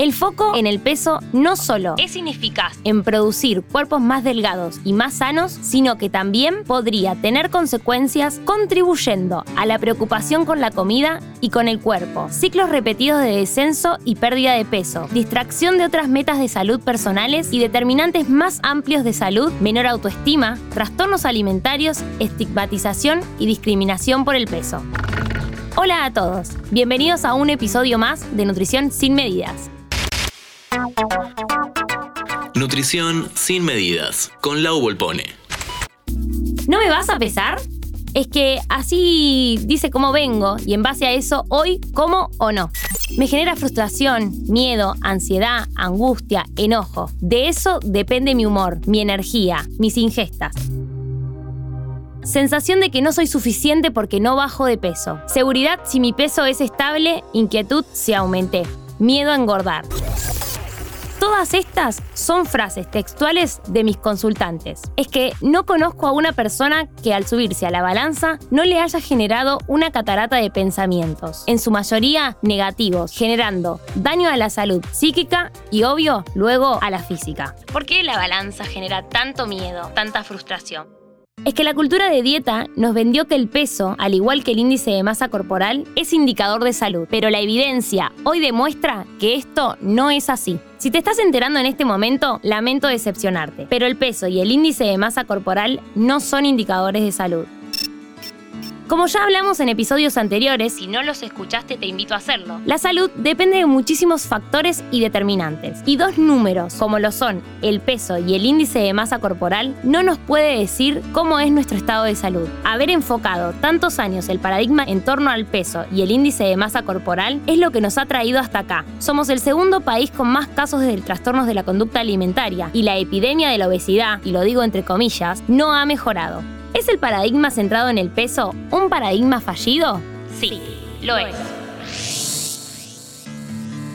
El foco en el peso no solo es ineficaz en producir cuerpos más delgados y más sanos, sino que también podría tener consecuencias contribuyendo a la preocupación con la comida y con el cuerpo, ciclos repetidos de descenso y pérdida de peso, distracción de otras metas de salud personales y determinantes más amplios de salud, menor autoestima, trastornos alimentarios, estigmatización y discriminación por el peso. Hola a todos, bienvenidos a un episodio más de Nutrición sin Medidas. Nutrición sin medidas, con Lau Volpone. ¿No me vas a pesar? Es que así dice cómo vengo y en base a eso hoy como o no. Me genera frustración, miedo, ansiedad, angustia, enojo. De eso depende mi humor, mi energía, mis ingestas. Sensación de que no soy suficiente porque no bajo de peso. Seguridad si mi peso es estable, inquietud si aumenté. Miedo a engordar. Todas estas son frases textuales de mis consultantes. Es que no conozco a una persona que al subirse a la balanza no le haya generado una catarata de pensamientos, en su mayoría negativos, generando daño a la salud psíquica y obvio luego a la física. ¿Por qué la balanza genera tanto miedo, tanta frustración? Es que la cultura de dieta nos vendió que el peso, al igual que el índice de masa corporal, es indicador de salud, pero la evidencia hoy demuestra que esto no es así. Si te estás enterando en este momento, lamento decepcionarte, pero el peso y el índice de masa corporal no son indicadores de salud. Como ya hablamos en episodios anteriores, si no los escuchaste te invito a hacerlo. La salud depende de muchísimos factores y determinantes. Y dos números, como lo son el peso y el índice de masa corporal, no nos puede decir cómo es nuestro estado de salud. Haber enfocado tantos años el paradigma en torno al peso y el índice de masa corporal es lo que nos ha traído hasta acá. Somos el segundo país con más casos de trastornos de la conducta alimentaria y la epidemia de la obesidad, y lo digo entre comillas, no ha mejorado. ¿Es el paradigma centrado en el peso un paradigma fallido? Sí, lo es.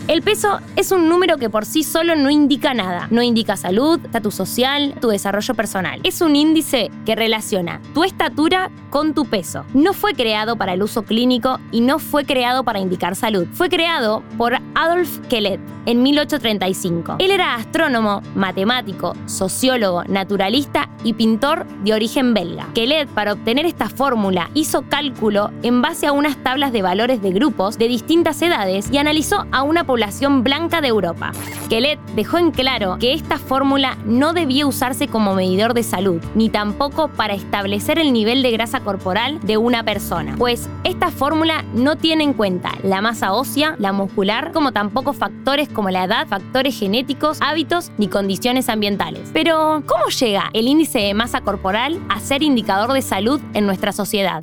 El peso es un número que por sí solo no indica nada. No indica salud, estatus social, tu desarrollo personal. Es un índice que relaciona tu estatura con tu peso. No fue creado para el uso clínico y no fue creado para indicar salud. Fue creado por Adolf Kellet en 1835. Él era astrónomo, matemático, sociólogo, naturalista y pintor de origen belga. Kellet, para obtener esta fórmula, hizo cálculo en base a unas tablas de valores de grupos de distintas edades y analizó a una población blanca de Europa. Quelet dejó en claro que esta fórmula no debía usarse como medidor de salud, ni tampoco para establecer el nivel de grasa corporal de una persona, pues esta fórmula no tiene en cuenta la masa ósea, la muscular, como tampoco factores como la edad, factores genéticos, hábitos ni condiciones ambientales. Pero, ¿cómo llega el índice de masa corporal a ser indicador de salud en nuestra sociedad?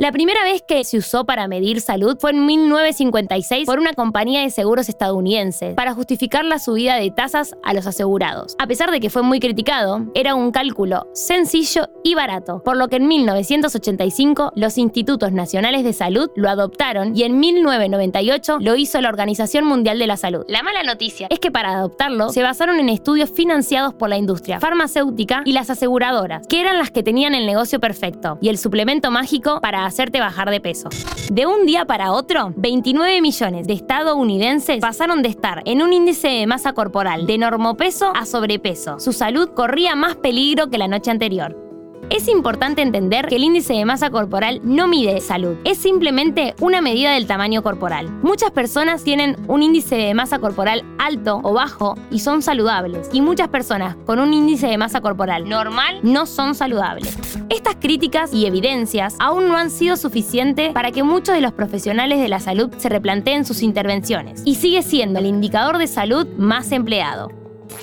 La primera vez que se usó para medir salud fue en 1956 por una compañía de seguros estadounidense para justificar la subida de tasas a los asegurados. A pesar de que fue muy criticado, era un cálculo sencillo y barato, por lo que en 1985 los institutos nacionales de salud lo adoptaron y en 1998 lo hizo la Organización Mundial de la Salud. La mala noticia es que para adoptarlo se basaron en estudios financiados por la industria farmacéutica y las aseguradoras, que eran las que tenían el negocio perfecto y el suplemento mágico para hacerte bajar de peso. De un día para otro, 29 millones de estadounidenses pasaron de estar en un índice de masa corporal de normopeso a sobrepeso. Su salud corría más peligro que la noche anterior. Es importante entender que el índice de masa corporal no mide salud, es simplemente una medida del tamaño corporal. Muchas personas tienen un índice de masa corporal alto o bajo y son saludables, y muchas personas con un índice de masa corporal normal no son saludables. Estas críticas y evidencias aún no han sido suficientes para que muchos de los profesionales de la salud se replanteen sus intervenciones, y sigue siendo el indicador de salud más empleado.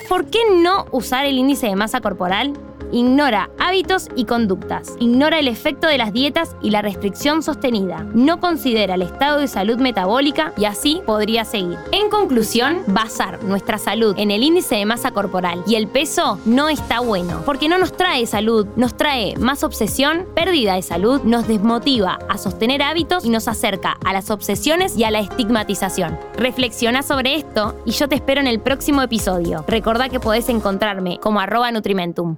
¿Por qué no usar el índice de masa corporal? Ignora hábitos y conductas. Ignora el efecto de las dietas y la restricción sostenida. No considera el estado de salud metabólica y así podría seguir. En conclusión, basar nuestra salud en el índice de masa corporal y el peso no está bueno, porque no nos trae salud, nos trae más obsesión, pérdida de salud, nos desmotiva a sostener hábitos y nos acerca a las obsesiones y a la estigmatización. Reflexiona sobre esto y yo te espero en el próximo episodio. Recordá que podés encontrarme como arroba nutrimentum.